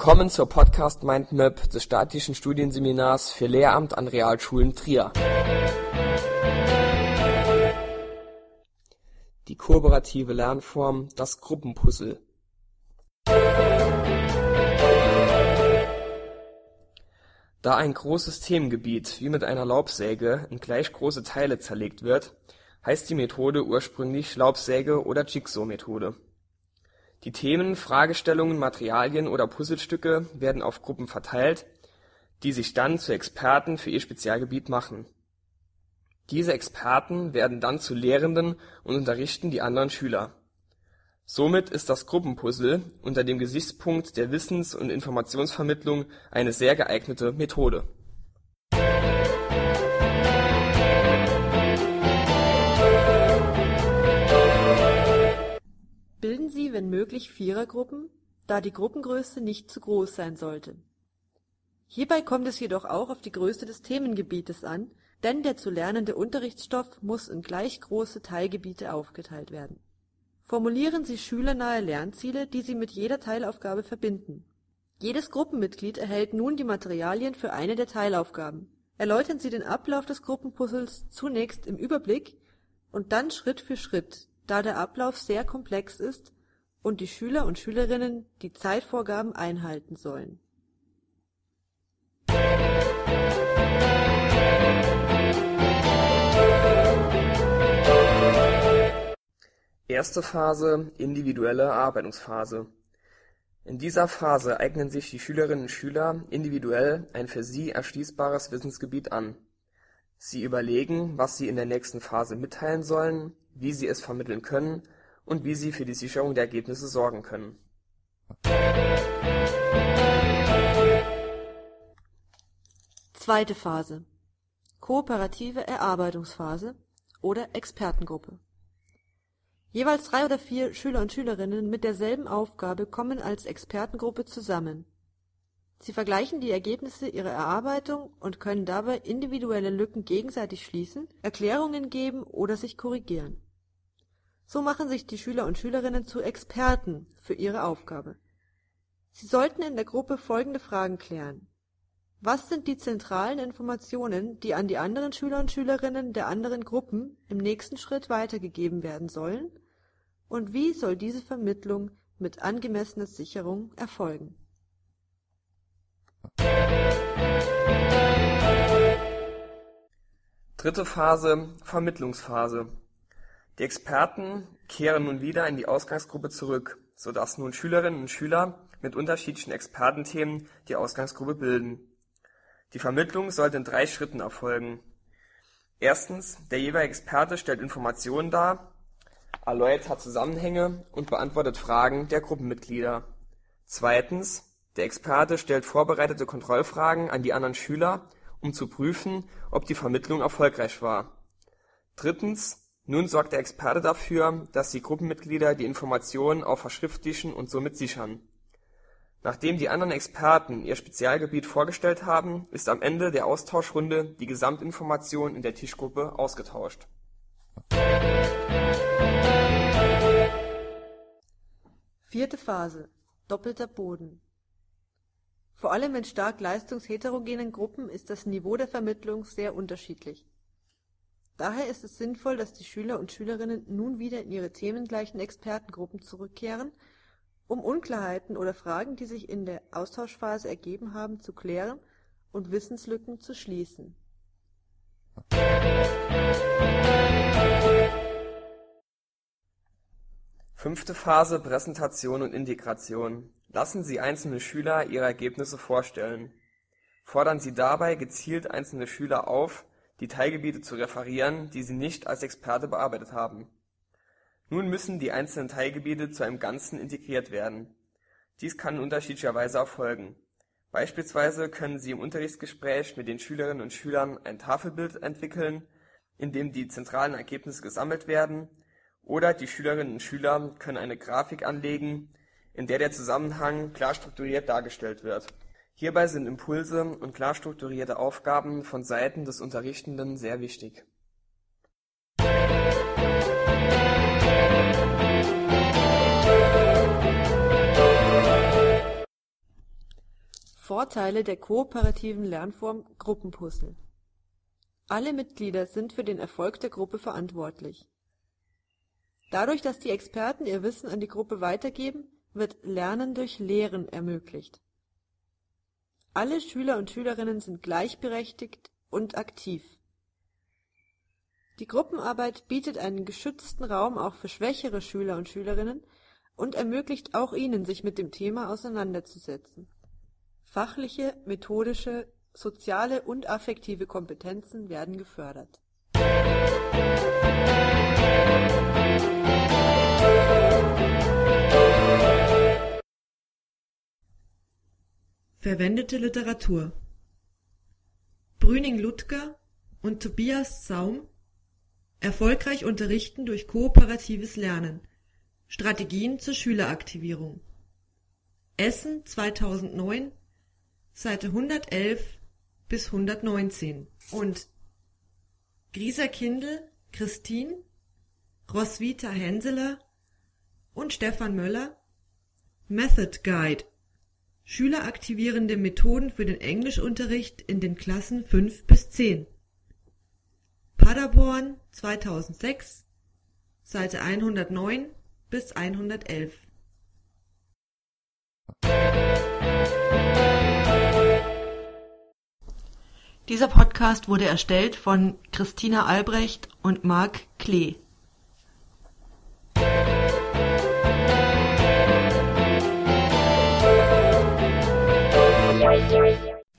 Willkommen zur Podcast Mindmap des Statischen Studienseminars für Lehramt an Realschulen Trier. Die kooperative Lernform Das Gruppenpuzzle Da ein großes Themengebiet wie mit einer Laubsäge in gleich große Teile zerlegt wird, heißt die Methode ursprünglich Laubsäge oder Jigsaw-Methode. Die Themen, Fragestellungen, Materialien oder Puzzlestücke werden auf Gruppen verteilt, die sich dann zu Experten für ihr Spezialgebiet machen. Diese Experten werden dann zu Lehrenden und unterrichten die anderen Schüler. Somit ist das Gruppenpuzzle unter dem Gesichtspunkt der Wissens und Informationsvermittlung eine sehr geeignete Methode. Wenn möglich Vierergruppen, da die Gruppengröße nicht zu groß sein sollte. Hierbei kommt es jedoch auch auf die Größe des Themengebietes an, denn der zu lernende Unterrichtsstoff muss in gleich große Teilgebiete aufgeteilt werden. Formulieren Sie schülernahe Lernziele, die Sie mit jeder Teilaufgabe verbinden. Jedes Gruppenmitglied erhält nun die Materialien für eine der Teilaufgaben. Erläutern Sie den Ablauf des Gruppenpuzzles zunächst im Überblick und dann Schritt für Schritt, da der Ablauf sehr komplex ist und die Schüler und Schülerinnen die Zeitvorgaben einhalten sollen. Erste Phase individuelle Erarbeitungsphase In dieser Phase eignen sich die Schülerinnen und Schüler individuell ein für sie erschließbares Wissensgebiet an. Sie überlegen, was sie in der nächsten Phase mitteilen sollen, wie sie es vermitteln können und wie sie für die Sicherung der Ergebnisse sorgen können. Zweite Phase Kooperative Erarbeitungsphase oder Expertengruppe Jeweils drei oder vier Schüler und Schülerinnen mit derselben Aufgabe kommen als Expertengruppe zusammen. Sie vergleichen die Ergebnisse ihrer Erarbeitung und können dabei individuelle Lücken gegenseitig schließen, Erklärungen geben oder sich korrigieren. So machen sich die Schüler und Schülerinnen zu Experten für ihre Aufgabe. Sie sollten in der Gruppe folgende Fragen klären: Was sind die zentralen Informationen, die an die anderen Schüler und Schülerinnen der anderen Gruppen im nächsten Schritt weitergegeben werden sollen, und wie soll diese Vermittlung mit angemessener Sicherung erfolgen? Dritte Phase Vermittlungsphase Die Experten kehren nun wieder in die Ausgangsgruppe zurück, so dass nun Schülerinnen und Schüler mit unterschiedlichen Expertenthemen die Ausgangsgruppe bilden. Die Vermittlung sollte in drei Schritten erfolgen. Erstens, der jeweilige Experte stellt Informationen dar erläutert Zusammenhänge und beantwortet Fragen der Gruppenmitglieder. Zweitens, der Experte stellt vorbereitete Kontrollfragen an die anderen Schüler, um zu prüfen, ob die Vermittlung erfolgreich war. Drittens, nun sorgt der Experte dafür, dass die Gruppenmitglieder die Informationen auch verschriftlichen und somit sichern. Nachdem die anderen Experten ihr Spezialgebiet vorgestellt haben, ist am Ende der Austauschrunde die Gesamtinformation in der Tischgruppe ausgetauscht Vierte Phase Doppelter Boden Vor allem in stark leistungsheterogenen Gruppen ist das Niveau der Vermittlung sehr unterschiedlich. Daher ist es sinnvoll, dass die Schüler und Schülerinnen nun wieder in ihre themengleichen Expertengruppen zurückkehren, um Unklarheiten oder Fragen, die sich in der Austauschphase ergeben haben, zu klären und Wissenslücken zu schließen Fünfte Phase Präsentation und Integration Lassen Sie einzelne Schüler ihre Ergebnisse vorstellen. Fordern Sie dabei gezielt einzelne Schüler auf, die Teilgebiete zu referieren, die sie nicht als Experte bearbeitet haben. Nun müssen die einzelnen Teilgebiete zu einem Ganzen integriert werden. Dies kann in unterschiedlicher Weise erfolgen. Beispielsweise können Sie im Unterrichtsgespräch mit den Schülerinnen und Schülern ein Tafelbild entwickeln, in dem die zentralen Ergebnisse gesammelt werden oder die Schülerinnen und Schüler können eine Grafik anlegen, in der der Zusammenhang klar strukturiert dargestellt wird. Hierbei sind Impulse und klar strukturierte Aufgaben von Seiten des Unterrichtenden sehr wichtig. Vorteile der kooperativen Lernform Gruppenpuzzle Alle Mitglieder sind für den Erfolg der Gruppe verantwortlich. Dadurch, dass die Experten ihr Wissen an die Gruppe weitergeben, wird Lernen durch Lehren ermöglicht. Alle Schüler und Schülerinnen sind gleichberechtigt und aktiv. Die Gruppenarbeit bietet einen geschützten Raum auch für schwächere Schüler und Schülerinnen und ermöglicht auch ihnen, sich mit dem Thema auseinanderzusetzen Fachliche, methodische, soziale und affektive Kompetenzen werden gefördert. Verwendete Literatur. Brüning-Ludger und Tobias Saum Erfolgreich unterrichten durch kooperatives Lernen. Strategien zur Schüleraktivierung. Essen 2009 Seite 111 bis 119 und Grieser Kindl, Christine, Roswitha Henseler und Stefan Möller Method Guide Schüleraktivierende Methoden für den Englischunterricht in den Klassen 5 bis 10 Paderborn 2006 Seite 109 bis 111 Dieser Podcast wurde erstellt von Christina Albrecht und Marc Klee.